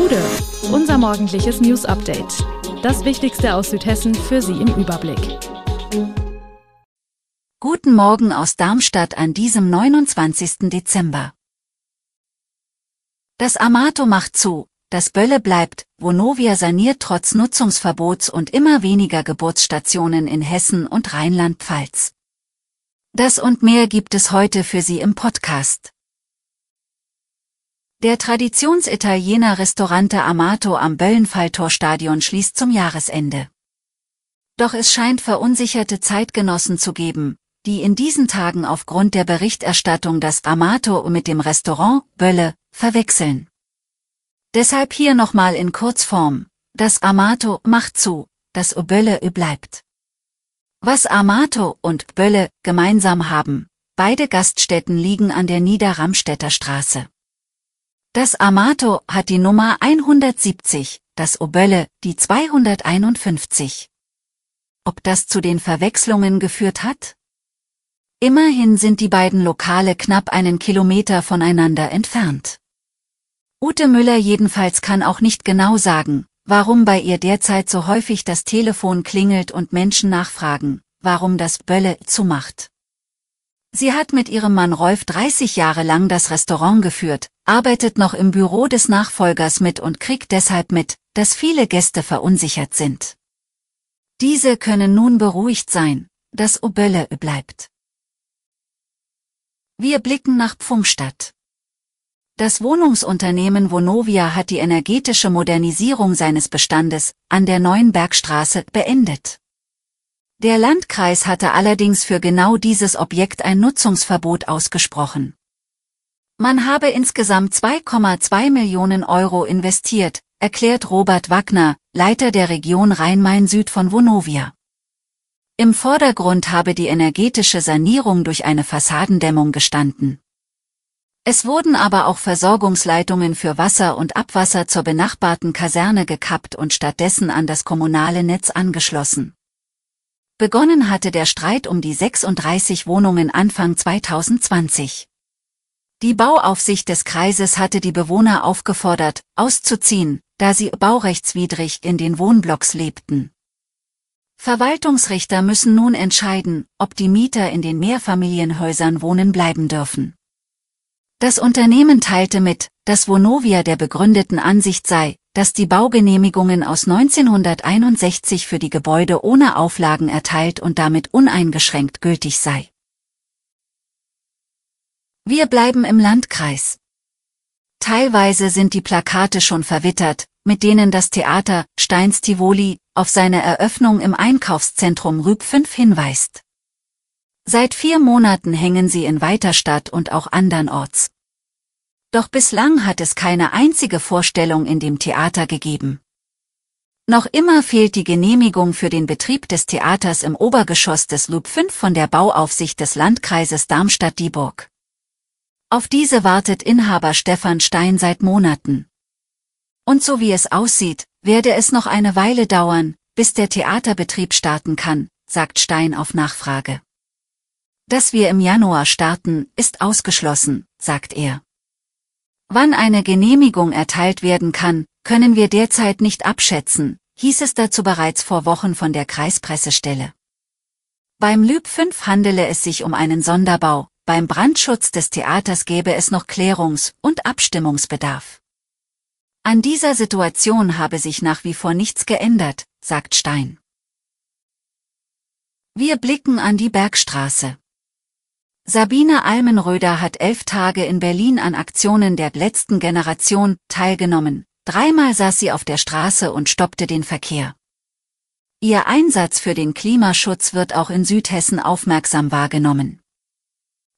Gude, unser morgendliches News Update. Das Wichtigste aus Südhessen für Sie im Überblick. Guten Morgen aus Darmstadt an diesem 29. Dezember. Das Amato macht zu, das Bölle bleibt, Vonovia saniert trotz Nutzungsverbots und immer weniger Geburtsstationen in Hessen und Rheinland-Pfalz. Das und mehr gibt es heute für Sie im Podcast. Der Traditionsitaliener Restaurante Amato am Böllenfalltorstadion schließt zum Jahresende. Doch es scheint verunsicherte Zeitgenossen zu geben, die in diesen Tagen aufgrund der Berichterstattung das Amato mit dem Restaurant Bölle verwechseln. Deshalb hier nochmal in Kurzform. Das Amato macht zu, das Bölle bleibt. Was Amato und Bölle gemeinsam haben, beide Gaststätten liegen an der Niederramstädter Straße. Das Amato hat die Nummer 170, das Obölle die 251. Ob das zu den Verwechslungen geführt hat? Immerhin sind die beiden Lokale knapp einen Kilometer voneinander entfernt. Ute Müller jedenfalls kann auch nicht genau sagen, warum bei ihr derzeit so häufig das Telefon klingelt und Menschen nachfragen, warum das Bölle zumacht. Sie hat mit ihrem Mann Rolf 30 Jahre lang das Restaurant geführt, arbeitet noch im Büro des Nachfolgers mit und kriegt deshalb mit, dass viele Gäste verunsichert sind. Diese können nun beruhigt sein, dass Obölle bleibt. Wir blicken nach Pfungstadt. Das Wohnungsunternehmen Vonovia hat die energetische Modernisierung seines Bestandes an der neuen Bergstraße beendet. Der Landkreis hatte allerdings für genau dieses Objekt ein Nutzungsverbot ausgesprochen. Man habe insgesamt 2,2 Millionen Euro investiert, erklärt Robert Wagner, Leiter der Region Rhein-Main-Süd von Vonovia. Im Vordergrund habe die energetische Sanierung durch eine Fassadendämmung gestanden. Es wurden aber auch Versorgungsleitungen für Wasser und Abwasser zur benachbarten Kaserne gekappt und stattdessen an das kommunale Netz angeschlossen. Begonnen hatte der Streit um die 36 Wohnungen Anfang 2020. Die Bauaufsicht des Kreises hatte die Bewohner aufgefordert, auszuziehen, da sie baurechtswidrig in den Wohnblocks lebten. Verwaltungsrichter müssen nun entscheiden, ob die Mieter in den Mehrfamilienhäusern wohnen bleiben dürfen. Das Unternehmen teilte mit, dass Vonovia der begründeten Ansicht sei, dass die Baugenehmigungen aus 1961 für die Gebäude ohne Auflagen erteilt und damit uneingeschränkt gültig sei. Wir bleiben im Landkreis. Teilweise sind die Plakate schon verwittert, mit denen das Theater Steins Tivoli auf seine Eröffnung im Einkaufszentrum Rüb 5 hinweist. Seit vier Monaten hängen sie in Weiterstadt und auch andernorts. Doch bislang hat es keine einzige Vorstellung in dem Theater gegeben. Noch immer fehlt die Genehmigung für den Betrieb des Theaters im Obergeschoss des Loop 5 von der Bauaufsicht des Landkreises Darmstadt-Dieburg. Auf diese wartet Inhaber Stefan Stein seit Monaten. Und so wie es aussieht, werde es noch eine Weile dauern, bis der Theaterbetrieb starten kann, sagt Stein auf Nachfrage. Dass wir im Januar starten, ist ausgeschlossen, sagt er. Wann eine Genehmigung erteilt werden kann, können wir derzeit nicht abschätzen, hieß es dazu bereits vor Wochen von der Kreispressestelle. Beim Lüb 5 handele es sich um einen Sonderbau, beim Brandschutz des Theaters gäbe es noch Klärungs- und Abstimmungsbedarf. An dieser Situation habe sich nach wie vor nichts geändert, sagt Stein. Wir blicken an die Bergstraße. Sabine Almenröder hat elf Tage in Berlin an Aktionen der letzten Generation teilgenommen. Dreimal saß sie auf der Straße und stoppte den Verkehr. Ihr Einsatz für den Klimaschutz wird auch in Südhessen aufmerksam wahrgenommen.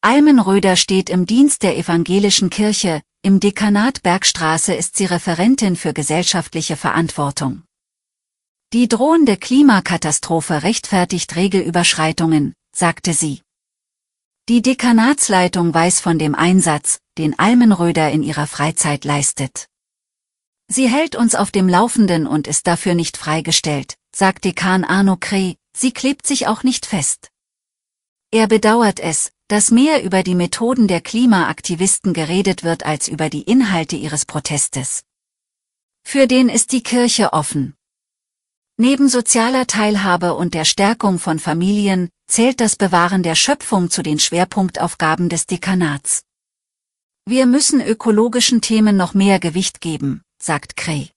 Almenröder steht im Dienst der evangelischen Kirche, im Dekanat Bergstraße ist sie Referentin für gesellschaftliche Verantwortung. Die drohende Klimakatastrophe rechtfertigt Regelüberschreitungen, sagte sie. Die Dekanatsleitung weiß von dem Einsatz, den Almenröder in ihrer Freizeit leistet. Sie hält uns auf dem Laufenden und ist dafür nicht freigestellt, sagt Dekan Arno Kreh, sie klebt sich auch nicht fest. Er bedauert es, dass mehr über die Methoden der Klimaaktivisten geredet wird als über die Inhalte ihres Protestes. Für den ist die Kirche offen. Neben sozialer Teilhabe und der Stärkung von Familien zählt das Bewahren der Schöpfung zu den Schwerpunktaufgaben des Dekanats. Wir müssen ökologischen Themen noch mehr Gewicht geben, sagt Krey.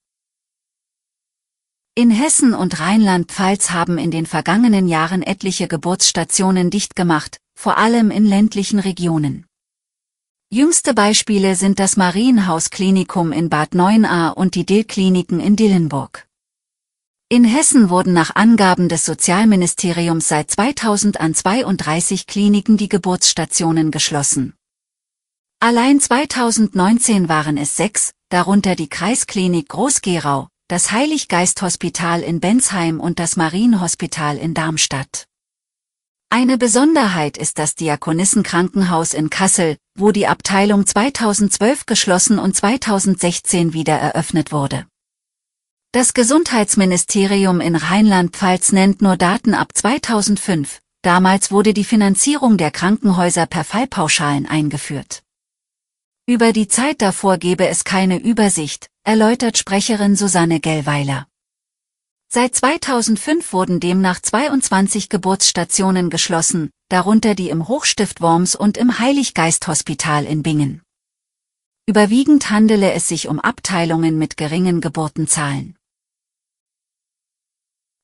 In Hessen und Rheinland-Pfalz haben in den vergangenen Jahren etliche Geburtsstationen dicht gemacht, vor allem in ländlichen Regionen. Jüngste Beispiele sind das Marienhaus-Klinikum in Bad Neuenahr und die Dill-Kliniken in Dillenburg. In Hessen wurden nach Angaben des Sozialministeriums seit 2000 an 32 Kliniken die Geburtsstationen geschlossen. Allein 2019 waren es sechs, darunter die Kreisklinik Groß-Gerau, das Heiliggeist-Hospital in Bensheim und das Marienhospital in Darmstadt. Eine Besonderheit ist das Diakonissenkrankenhaus in Kassel, wo die Abteilung 2012 geschlossen und 2016 wieder eröffnet wurde. Das Gesundheitsministerium in Rheinland-Pfalz nennt nur Daten ab 2005, damals wurde die Finanzierung der Krankenhäuser per Fallpauschalen eingeführt. Über die Zeit davor gebe es keine Übersicht, erläutert Sprecherin Susanne Gellweiler. Seit 2005 wurden demnach 22 Geburtsstationen geschlossen, darunter die im Hochstift Worms und im Heiliggeist-Hospital in Bingen. Überwiegend handele es sich um Abteilungen mit geringen Geburtenzahlen.